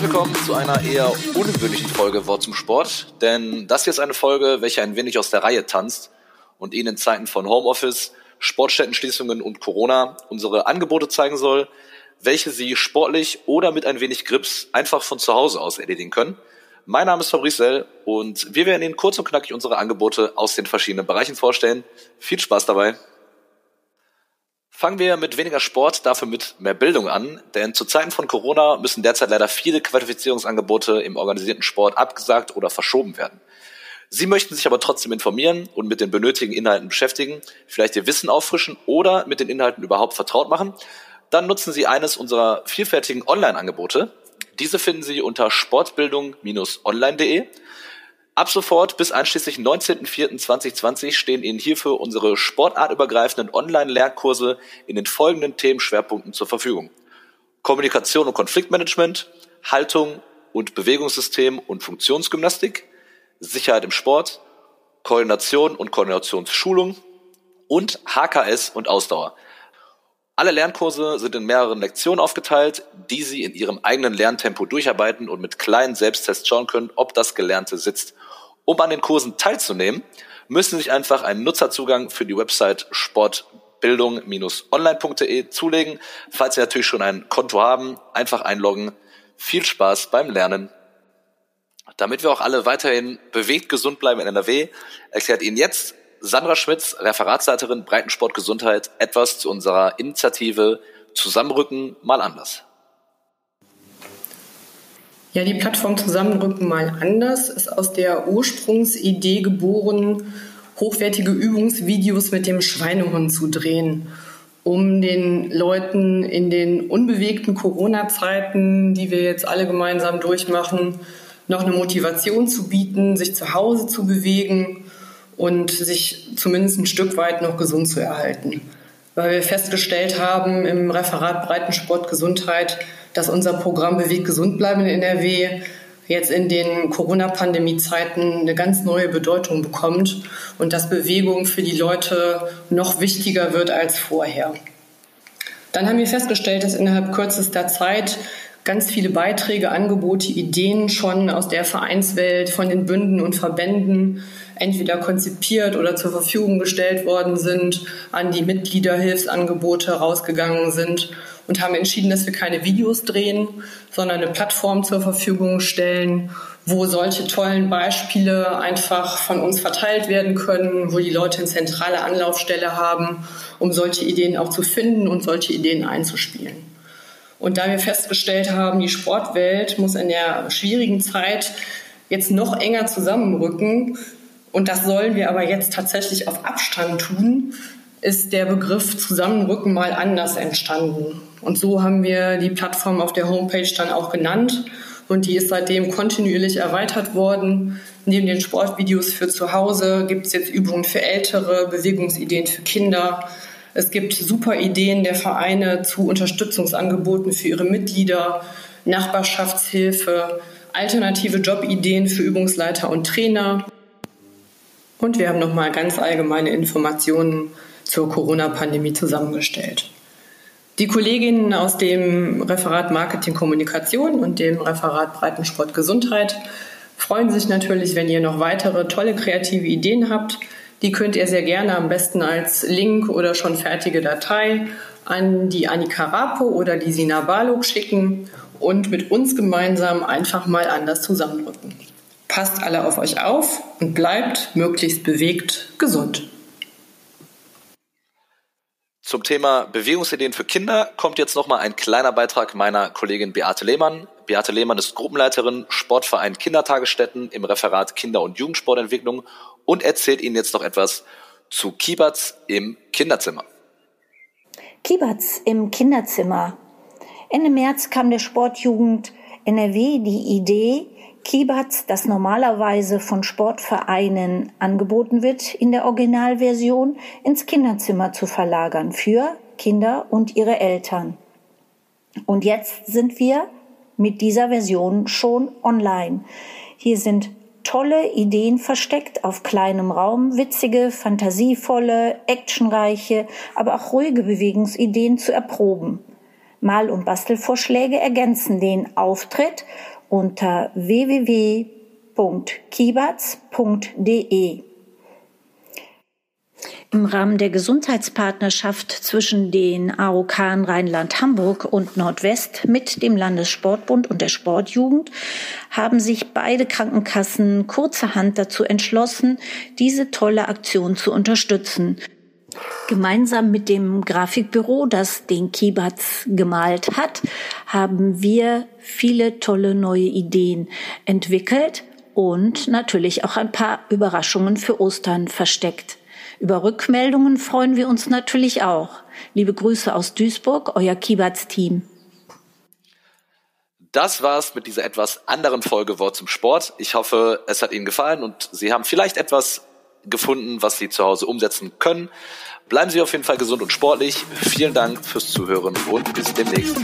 willkommen zu einer eher ungewöhnlichen Folge Wort zum Sport, denn das hier ist eine Folge, welche ein wenig aus der Reihe tanzt und Ihnen in Zeiten von Homeoffice, Sportstättenschließungen und Corona unsere Angebote zeigen soll, welche Sie sportlich oder mit ein wenig Grips einfach von zu Hause aus erledigen können. Mein Name ist Fabrice Sell und wir werden Ihnen kurz und knackig unsere Angebote aus den verschiedenen Bereichen vorstellen. Viel Spaß dabei! Fangen wir mit weniger Sport, dafür mit mehr Bildung an, denn zu Zeiten von Corona müssen derzeit leider viele Qualifizierungsangebote im organisierten Sport abgesagt oder verschoben werden. Sie möchten sich aber trotzdem informieren und mit den benötigten Inhalten beschäftigen, vielleicht Ihr Wissen auffrischen oder mit den Inhalten überhaupt vertraut machen, dann nutzen Sie eines unserer vielfältigen Online-Angebote. Diese finden Sie unter sportbildung-online.de Ab sofort bis einschließlich 19.04.2020 stehen Ihnen hierfür unsere sportartübergreifenden Online-Lernkurse in den folgenden Themenschwerpunkten zur Verfügung. Kommunikation und Konfliktmanagement, Haltung und Bewegungssystem und Funktionsgymnastik, Sicherheit im Sport, Koordination und Koordinationsschulung und HKS und Ausdauer. Alle Lernkurse sind in mehreren Lektionen aufgeteilt, die Sie in Ihrem eigenen Lerntempo durcharbeiten und mit kleinen Selbsttests schauen können, ob das Gelernte sitzt. Um an den Kursen teilzunehmen, müssen Sie sich einfach einen Nutzerzugang für die Website sportbildung-online.de zulegen. Falls Sie natürlich schon ein Konto haben, einfach einloggen. Viel Spaß beim Lernen. Damit wir auch alle weiterhin bewegt gesund bleiben in NRW, erklärt Ihnen jetzt Sandra Schmitz, Referatsleiterin Breitensport Gesundheit, etwas zu unserer Initiative Zusammenrücken mal anders. Ja, die Plattform Zusammenrücken mal anders ist aus der Ursprungsidee geboren, hochwertige Übungsvideos mit dem Schweinehund zu drehen, um den Leuten in den unbewegten Corona-Zeiten, die wir jetzt alle gemeinsam durchmachen, noch eine Motivation zu bieten, sich zu Hause zu bewegen und sich zumindest ein Stück weit noch gesund zu erhalten. Weil wir festgestellt haben im Referat Breitensport Gesundheit, dass unser Programm Bewegt gesund bleiben in NRW jetzt in den Corona-Pandemie-Zeiten eine ganz neue Bedeutung bekommt und dass Bewegung für die Leute noch wichtiger wird als vorher. Dann haben wir festgestellt, dass innerhalb kürzester Zeit ganz viele Beiträge, Angebote, Ideen schon aus der Vereinswelt, von den Bünden und Verbänden entweder konzipiert oder zur Verfügung gestellt worden sind, an die Mitgliederhilfsangebote rausgegangen sind und haben entschieden, dass wir keine Videos drehen, sondern eine Plattform zur Verfügung stellen, wo solche tollen Beispiele einfach von uns verteilt werden können, wo die Leute eine zentrale Anlaufstelle haben, um solche Ideen auch zu finden und solche Ideen einzuspielen. Und da wir festgestellt haben, die Sportwelt muss in der schwierigen Zeit jetzt noch enger zusammenrücken, und das sollen wir aber jetzt tatsächlich auf Abstand tun, ist der Begriff Zusammenrücken mal anders entstanden. Und so haben wir die Plattform auf der Homepage dann auch genannt. Und die ist seitdem kontinuierlich erweitert worden. Neben den Sportvideos für zu Hause gibt es jetzt Übungen für Ältere, Bewegungsideen für Kinder. Es gibt super Ideen der Vereine zu Unterstützungsangeboten für ihre Mitglieder, Nachbarschaftshilfe, alternative Jobideen für Übungsleiter und Trainer. Und wir haben nochmal ganz allgemeine Informationen zur Corona-Pandemie zusammengestellt. Die Kolleginnen aus dem Referat Marketing Kommunikation und dem Referat Breitensport Gesundheit freuen sich natürlich, wenn ihr noch weitere tolle kreative Ideen habt. Die könnt ihr sehr gerne am besten als Link oder schon fertige Datei an die Annika Rapo oder die Sina Balog schicken und mit uns gemeinsam einfach mal anders zusammenrücken. Passt alle auf euch auf und bleibt möglichst bewegt gesund. Zum Thema Bewegungsideen für Kinder kommt jetzt nochmal ein kleiner Beitrag meiner Kollegin Beate Lehmann. Beate Lehmann ist Gruppenleiterin Sportverein Kindertagesstätten im Referat Kinder- und Jugendsportentwicklung und erzählt Ihnen jetzt noch etwas zu Kibatz im Kinderzimmer. Kibatz im Kinderzimmer. Ende März kam der Sportjugend NRW die Idee, Kibatz, das normalerweise von Sportvereinen angeboten wird, in der Originalversion ins Kinderzimmer zu verlagern für Kinder und ihre Eltern. Und jetzt sind wir mit dieser Version schon online. Hier sind tolle Ideen versteckt auf kleinem Raum, witzige, fantasievolle, actionreiche, aber auch ruhige Bewegungsideen zu erproben. Mal- und Bastelvorschläge ergänzen den Auftritt unter www.kibatz.de. Im Rahmen der Gesundheitspartnerschaft zwischen den AOK Rheinland-Hamburg und Nordwest mit dem Landessportbund und der Sportjugend haben sich beide Krankenkassen kurzerhand dazu entschlossen, diese tolle Aktion zu unterstützen. Gemeinsam mit dem Grafikbüro, das den Kibatz gemalt hat, haben wir viele tolle neue Ideen entwickelt und natürlich auch ein paar Überraschungen für Ostern versteckt. Über Rückmeldungen freuen wir uns natürlich auch. Liebe Grüße aus Duisburg, euer Kibatz-Team. Das war's mit dieser etwas anderen Folge Wort zum Sport. Ich hoffe, es hat Ihnen gefallen und Sie haben vielleicht etwas gefunden, was Sie zu Hause umsetzen können. Bleiben Sie auf jeden Fall gesund und sportlich. Vielen Dank fürs Zuhören und bis demnächst.